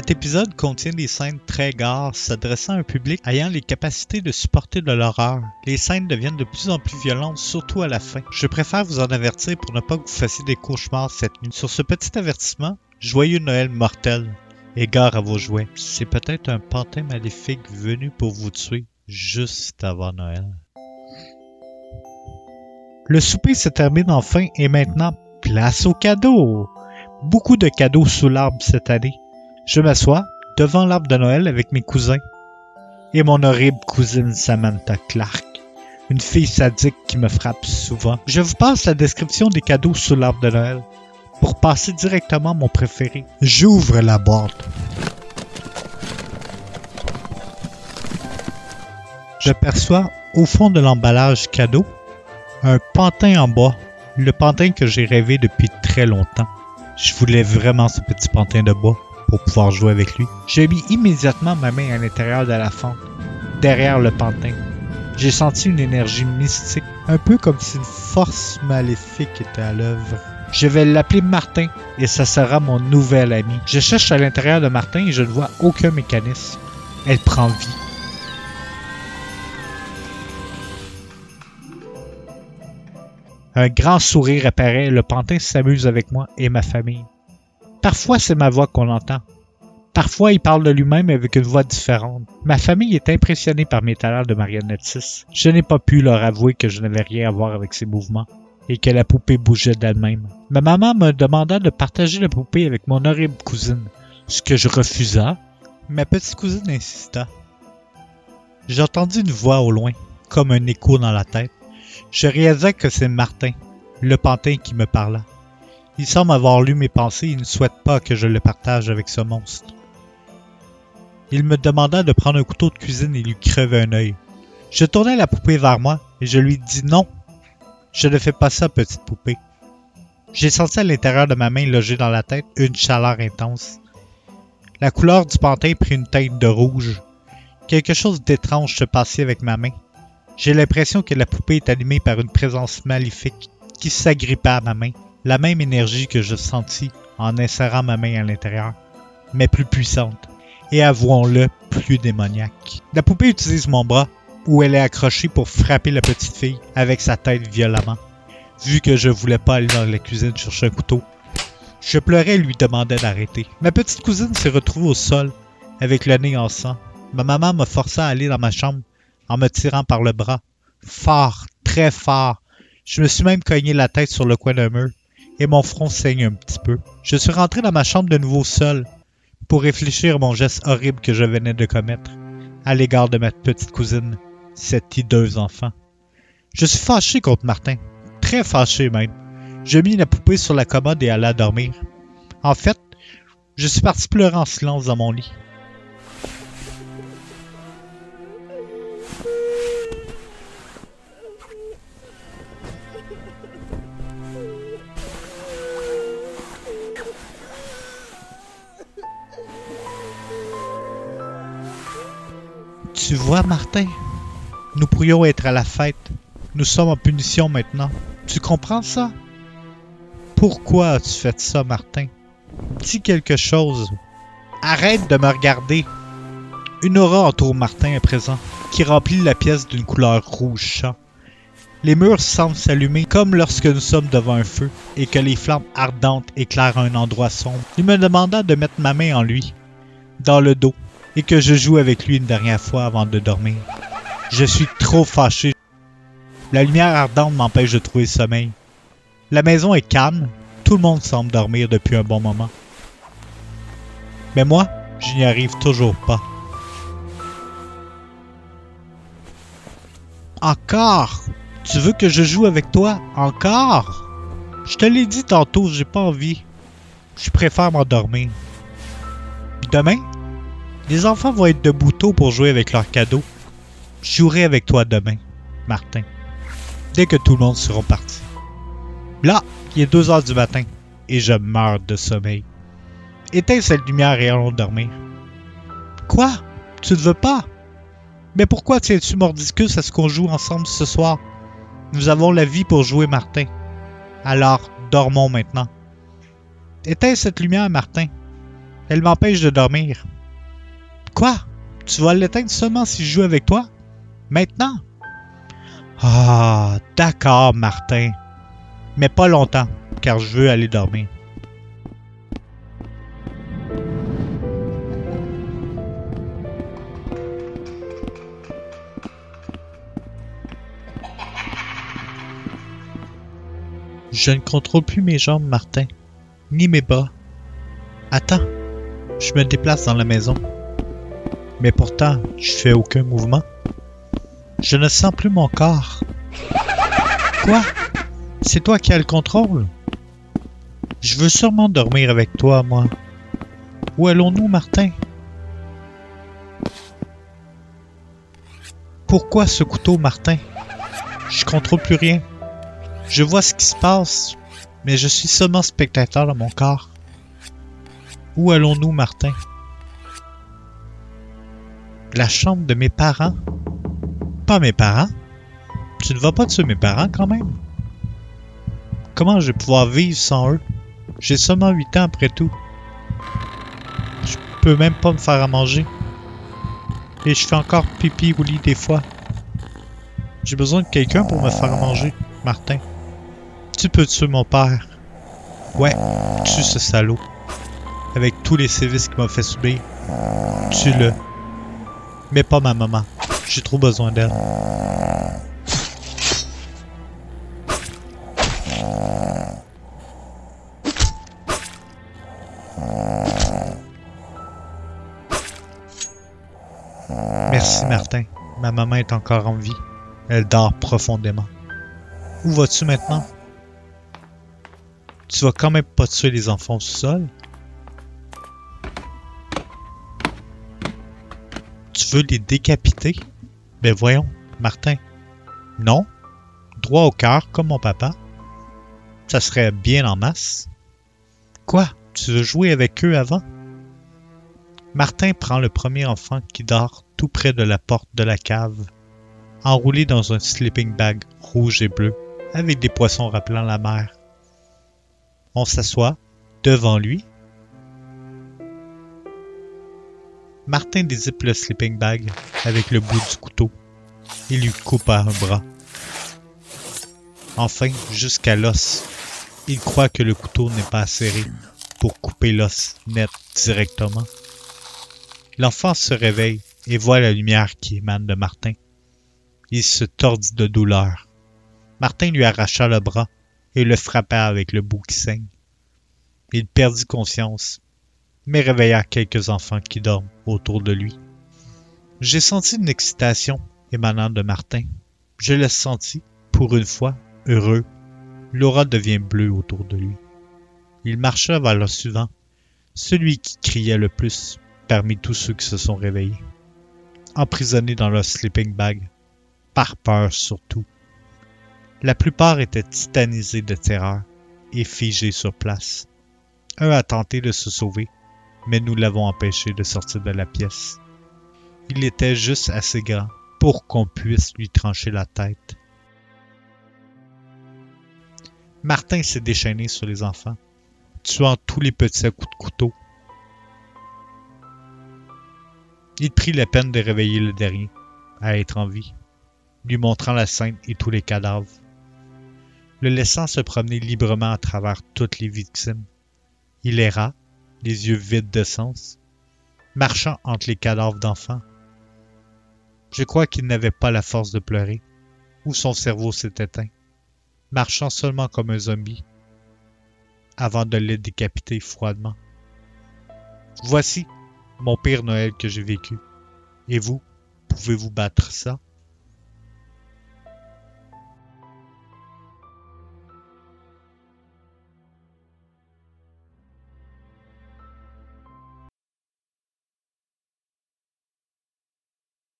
Cet épisode contient des scènes très gares s'adressant à un public ayant les capacités de supporter de l'horreur. Les scènes deviennent de plus en plus violentes, surtout à la fin. Je préfère vous en avertir pour ne pas que vous fassiez des cauchemars cette nuit. Sur ce petit avertissement, joyeux Noël mortel et gare à vos jouets. C'est peut-être un pantin maléfique venu pour vous tuer juste avant Noël. Le souper se termine enfin et maintenant, place aux cadeaux. Beaucoup de cadeaux sous l'arbre cette année. Je m'assois devant l'arbre de Noël avec mes cousins et mon horrible cousine Samantha Clark, une fille sadique qui me frappe souvent. Je vous passe la description des cadeaux sous l'arbre de Noël pour passer directement à mon préféré. J'ouvre la boîte. Je perçois au fond de l'emballage cadeau un pantin en bois, le pantin que j'ai rêvé depuis très longtemps. Je voulais vraiment ce petit pantin de bois pour pouvoir jouer avec lui. J'ai mis immédiatement ma main à l'intérieur de la fente, derrière le pantin. J'ai senti une énergie mystique, un peu comme si une force maléfique était à l'œuvre. Je vais l'appeler Martin et ça sera mon nouvel ami. Je cherche à l'intérieur de Martin et je ne vois aucun mécanisme. Elle prend vie. Un grand sourire apparaît, le pantin s'amuse avec moi et ma famille. Parfois c'est ma voix qu'on entend. Parfois il parle de lui-même avec une voix différente. Ma famille est impressionnée par mes talents de marionnettiste. Je n'ai pas pu leur avouer que je n'avais rien à voir avec ses mouvements et que la poupée bougeait d'elle-même. Ma maman me demanda de partager la poupée avec mon horrible cousine, ce que je refusa. Ma petite cousine insista. J'ai entendu une voix au loin, comme un écho dans la tête. Je réalisais que c'est Martin, le pantin qui me parla. Il semble avoir lu mes pensées et ne souhaite pas que je le partage avec ce monstre. Il me demanda de prendre un couteau de cuisine et lui crever un œil. Je tournai la poupée vers moi et je lui dis non. Je ne fais pas ça, petite poupée. J'ai senti à l'intérieur de ma main logée dans la tête une chaleur intense. La couleur du pantin prit une teinte de rouge. Quelque chose d'étrange se passait avec ma main. J'ai l'impression que la poupée est animée par une présence maléfique qui s'agrippa à ma main, la même énergie que je sentis en insérant ma main à l'intérieur, mais plus puissante, et avouons-le, plus démoniaque. La poupée utilise mon bras, où elle est accrochée pour frapper la petite fille avec sa tête violemment. Vu que je voulais pas aller dans la cuisine chercher un couteau, je pleurais et lui demandais d'arrêter. Ma petite cousine s'est retrouvée au sol, avec le nez en sang. Ma maman m'a forcé à aller dans ma chambre en me tirant par le bras. Fort, très fort. Je me suis même cogné la tête sur le coin d'un mur et mon front saigne un petit peu. Je suis rentré dans ma chambre de nouveau seul pour réfléchir à mon geste horrible que je venais de commettre à l'égard de ma petite cousine, cette hideuse enfant. Je suis fâché contre Martin, très fâché même. Je mis la poupée sur la commode et alla dormir. En fait, je suis parti pleurer en silence dans mon lit. Tu vois, Martin, nous pourrions être à la fête. Nous sommes en punition maintenant. Tu comprends ça? Pourquoi as-tu fait ça, Martin? Dis quelque chose. Arrête de me regarder. Une aura entoure Martin à présent, qui remplit la pièce d'une couleur rouge. Les murs semblent s'allumer comme lorsque nous sommes devant un feu et que les flammes ardentes éclairent un endroit sombre. Il me demanda de mettre ma main en lui, dans le dos, et que je joue avec lui une dernière fois avant de dormir. Je suis trop fâché. La lumière ardente m'empêche de trouver le sommeil. La maison est calme, tout le monde semble dormir depuis un bon moment. Mais moi, je n'y arrive toujours pas. Encore? Tu veux que je joue avec toi Encore? Je te l'ai dit tantôt, j'ai pas envie. Je préfère m'endormir. Demain, les enfants vont être debout tôt pour jouer avec leurs cadeaux. Je jouerai avec toi demain, Martin. Dès que tout le monde sera parti. Là, il est 2 heures du matin et je meurs de sommeil. Éteins cette lumière et allons dormir. Quoi? Tu ne veux pas? Mais pourquoi tiens-tu mordicus à ce qu'on joue ensemble ce soir? Nous avons la vie pour jouer, Martin. Alors, dormons maintenant. Éteins cette lumière, Martin. Elle m'empêche de dormir. Quoi? Tu vas l'éteindre seulement si je joue avec toi? Maintenant? Ah, d'accord, Martin. Mais pas longtemps, car je veux aller dormir. Je ne contrôle plus mes jambes, Martin, ni mes bras. Attends, je me déplace dans la maison. Mais pourtant, je fais aucun mouvement. Je ne sens plus mon corps. Quoi? C'est toi qui as le contrôle? Je veux sûrement dormir avec toi, moi. Où allons-nous, Martin? Pourquoi ce couteau, Martin? Je contrôle plus rien. Je vois ce qui se passe, mais je suis seulement spectateur dans mon corps. Où allons-nous, Martin? La chambre de mes parents? Pas mes parents? Tu ne vas pas tuer mes parents quand même? Comment je vais pouvoir vivre sans eux? J'ai seulement 8 ans après tout. Je peux même pas me faire à manger. Et je fais encore pipi au lit des fois. J'ai besoin de quelqu'un pour me faire à manger, Martin. Tu peux tuer mon père. Ouais, tue ce salaud. Avec tous les services qu'il m'a fait subir. Tue-le. Mais pas ma maman. J'ai trop besoin d'elle. Merci Martin. Ma maman est encore en vie. Elle dort profondément. Où vas-tu maintenant? Tu vas quand même pas tuer les enfants au sol? Les décapiter? Ben voyons, Martin. Non? Droit au cœur, comme mon papa. Ça serait bien en masse. Quoi? Tu veux jouer avec eux avant? Martin prend le premier enfant qui dort tout près de la porte de la cave, enroulé dans un sleeping bag rouge et bleu, avec des poissons rappelant la mer. On s'assoit devant lui. Martin dézippe le sleeping bag avec le bout du couteau et lui coupa un bras. Enfin, jusqu'à l'os, il croit que le couteau n'est pas serré pour couper l'os net directement. L'enfant se réveille et voit la lumière qui émane de Martin. Il se tordit de douleur. Martin lui arracha le bras et le frappa avec le bout qui saigne. Il perdit conscience, mais réveilla quelques enfants qui dorment autour de lui. J'ai senti une excitation émanant de Martin. Je l'ai senti, pour une fois, heureux. L'aura devient bleue autour de lui. Il marcha vers le suivant, celui qui criait le plus parmi tous ceux qui se sont réveillés, emprisonnés dans leur sleeping bag, par peur surtout. La plupart étaient titanisés de terreur et figés sur place. Un a tenté de se sauver, mais nous l'avons empêché de sortir de la pièce. Il était juste assez grand pour qu'on puisse lui trancher la tête. Martin s'est déchaîné sur les enfants, tuant tous les petits à coups de couteau. Il prit la peine de réveiller le dernier, à être en vie, lui montrant la scène et tous les cadavres le laissant se promener librement à travers toutes les victimes. Il erra, les yeux vides de sens, marchant entre les cadavres d'enfants. Je crois qu'il n'avait pas la force de pleurer, ou son cerveau s'est éteint, marchant seulement comme un zombie, avant de les décapiter froidement. Voici mon pire Noël que j'ai vécu. Et vous, pouvez-vous battre ça?